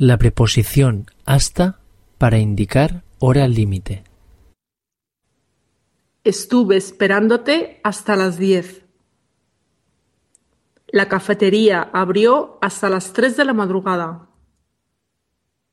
La preposición hasta para indicar hora límite. Estuve esperándote hasta las diez. La cafetería abrió hasta las tres de la madrugada.